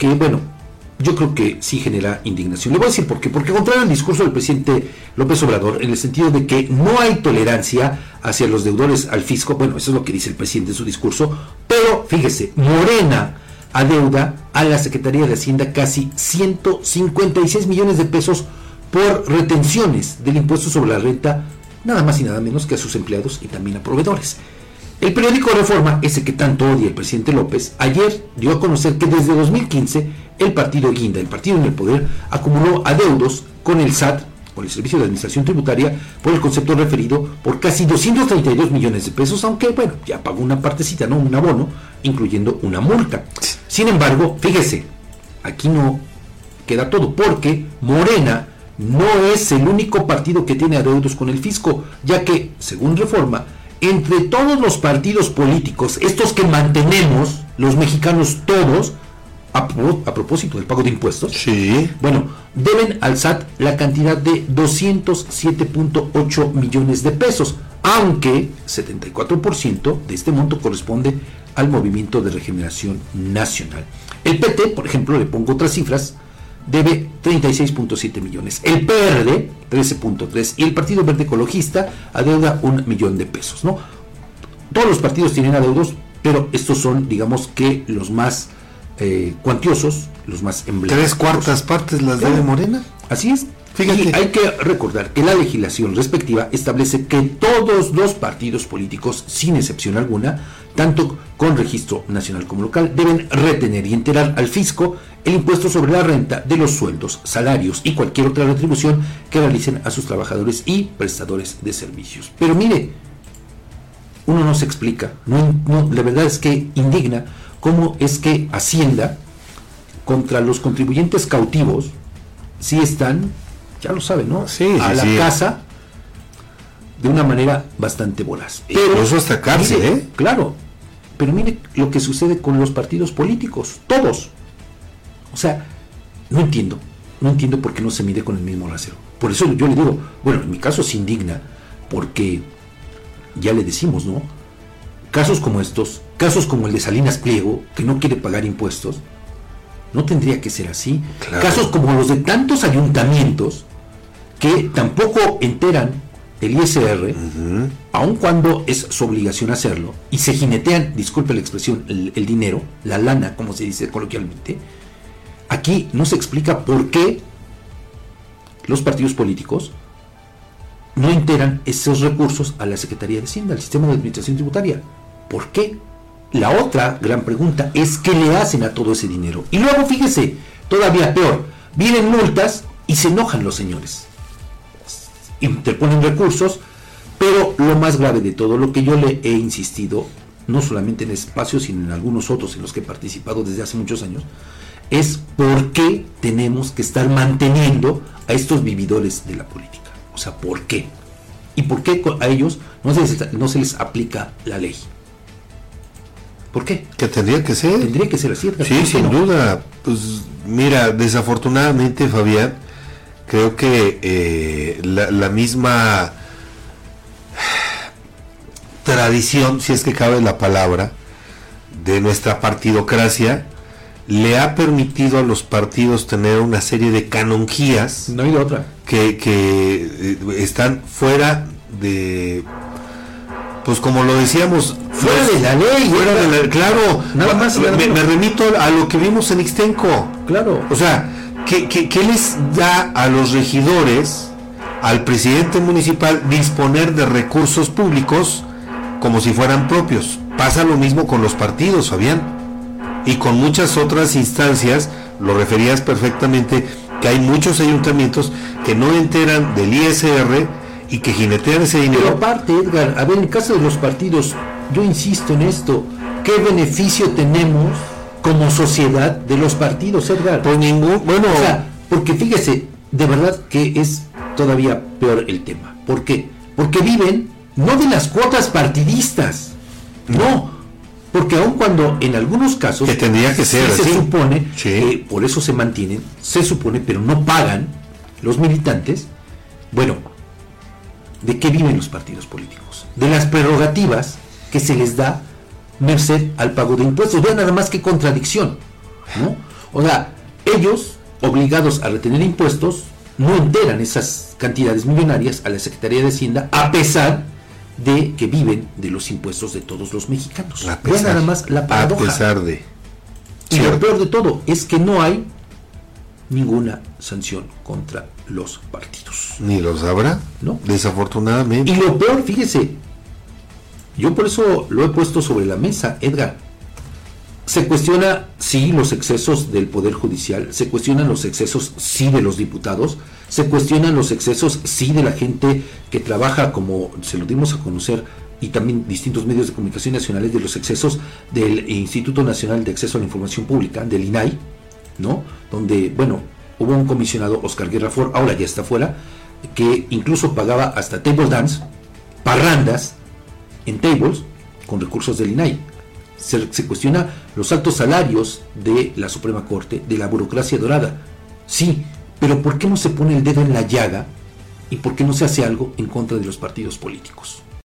que, bueno, yo creo que sí genera indignación. Le voy a decir por qué. Porque contrario al discurso del presidente López Obrador, en el sentido de que no hay tolerancia hacia los deudores al fisco, bueno, eso es lo que dice el presidente en su discurso, pero fíjese, Morena adeuda a la Secretaría de Hacienda casi 156 millones de pesos por retenciones del impuesto sobre la renta, nada más y nada menos que a sus empleados y también a proveedores. El periódico Reforma, ese que tanto odia el presidente López, ayer dio a conocer que desde 2015 el partido Guinda, el partido en el poder, acumuló adeudos con el SAT, con el Servicio de Administración Tributaria, por el concepto referido por casi 232 millones de pesos, aunque bueno, ya pagó una partecita, ¿no? Un abono, incluyendo una multa. Sin embargo, fíjese, aquí no queda todo, porque Morena no es el único partido que tiene adeudos con el fisco, ya que, según Reforma, entre todos los partidos políticos, estos que mantenemos, los mexicanos todos, a, propósito del pago de impuestos, sí. bueno, deben al SAT la cantidad de 207.8 millones de pesos, aunque 74% de este monto corresponde al Movimiento de Regeneración Nacional. El PT, por ejemplo, le pongo otras cifras, debe 36.7 millones. El PRD, 13.3. Y el Partido Verde Ecologista adeuda un millón de pesos. ¿no? Todos los partidos tienen adeudos, pero estos son, digamos que, los más eh, cuantiosos, los más emblemáticos. ¿Tres cuartas partes las debe Morena? Así es. Fíjate. hay que recordar que la legislación respectiva establece que todos los partidos políticos, sin excepción alguna, tanto con registro nacional como local, deben retener y enterar al fisco el impuesto sobre la renta de los sueldos, salarios y cualquier otra retribución que realicen a sus trabajadores y prestadores de servicios. Pero mire, uno no se explica, no, la verdad es que indigna cómo es que Hacienda contra los contribuyentes cautivos sí están, ya lo saben, ¿no? Sí, a la casa de una manera bastante voraz. Pero eso hasta cárcel, ¿eh? Claro. Pero mire lo que sucede con los partidos políticos, todos. O sea, no entiendo, no entiendo por qué no se mide con el mismo rasero. Por eso yo le digo, bueno, en mi caso es indigna, porque ya le decimos, ¿no? Casos como estos, casos como el de Salinas Pliego, que no quiere pagar impuestos, no tendría que ser así. Casos como los de tantos ayuntamientos que tampoco enteran el ISR, aun cuando es su obligación hacerlo, y se jinetean, disculpe la expresión, el, el dinero, la lana, como se dice coloquialmente, Aquí no se explica por qué los partidos políticos no integran esos recursos a la Secretaría de Hacienda, al sistema de administración tributaria. ¿Por qué? La otra gran pregunta es qué le hacen a todo ese dinero. Y luego fíjese, todavía peor, vienen multas y se enojan los señores. Interponen recursos, pero lo más grave de todo, lo que yo le he insistido, no solamente en espacios, sino en algunos otros en los que he participado desde hace muchos años, es por qué tenemos que estar manteniendo a estos vividores de la política. O sea, ¿por qué? ¿Y por qué a ellos no se les, no se les aplica la ley? ¿Por qué? Que tendría que ser. Tendría que ser así. Sí, sin duda. Pues mira, desafortunadamente, Fabián, creo que eh, la, la misma tradición, si es que cabe la palabra, de nuestra partidocracia, le ha permitido a los partidos tener una serie de canonjías no hay otra. que, que eh, están fuera de pues como lo decíamos fuera de la ley fuera de la, claro nada más me, remito a lo que vimos en Ixtenco. Claro. O sea ¿qué, les da a los regidores al presidente municipal disponer de recursos públicos como si fueran propios pasa lo mismo con los partidos Fabián y con muchas otras instancias, lo referías perfectamente, que hay muchos ayuntamientos que no enteran del ISR y que jinetean ese dinero. Pero aparte, Edgar, a ver, en caso de los partidos, yo insisto en esto, ¿qué beneficio tenemos como sociedad de los partidos, Edgar? Pues ningún, bueno... O sea, porque fíjese, de verdad que es todavía peor el tema. ¿Por qué? Porque viven no de las cuotas partidistas, no porque aun cuando en algunos casos que tendría que ser se supone que por eso se mantienen, se supone, pero no pagan los militantes, bueno, ¿de qué viven los partidos políticos? De las prerrogativas que se les da merced al pago de impuestos. Vean nada más que contradicción, ¿no? O sea, ellos, obligados a retener impuestos, no enteran esas cantidades millonarias a la Secretaría de Hacienda, a pesar de que viven de los impuestos de todos los mexicanos. A Vean nada más la a paradoja. pesar de. Y lo peor de todo es que no hay ninguna sanción contra los partidos. Ni los habrá, No. desafortunadamente. Y lo peor, fíjese, yo por eso lo he puesto sobre la mesa, Edgar. Se cuestiona sí los excesos del Poder Judicial, se cuestionan los excesos sí de los diputados, se cuestionan los excesos sí de la gente que trabaja, como se lo dimos a conocer, y también distintos medios de comunicación nacionales, de los excesos del Instituto Nacional de Acceso a la Información Pública, del INAI, ¿no? Donde, bueno, hubo un comisionado, Oscar Guerra Ford, ahora ya está fuera, que incluso pagaba hasta table dance, parrandas en tables con recursos del INAI. Se, cuestiona los altos salarios de la Suprema Corte, de la burocracia dorada. Sí, pero ¿por qué no se pone el dedo en la llaga y por qué no se hace algo en contra de los partidos políticos?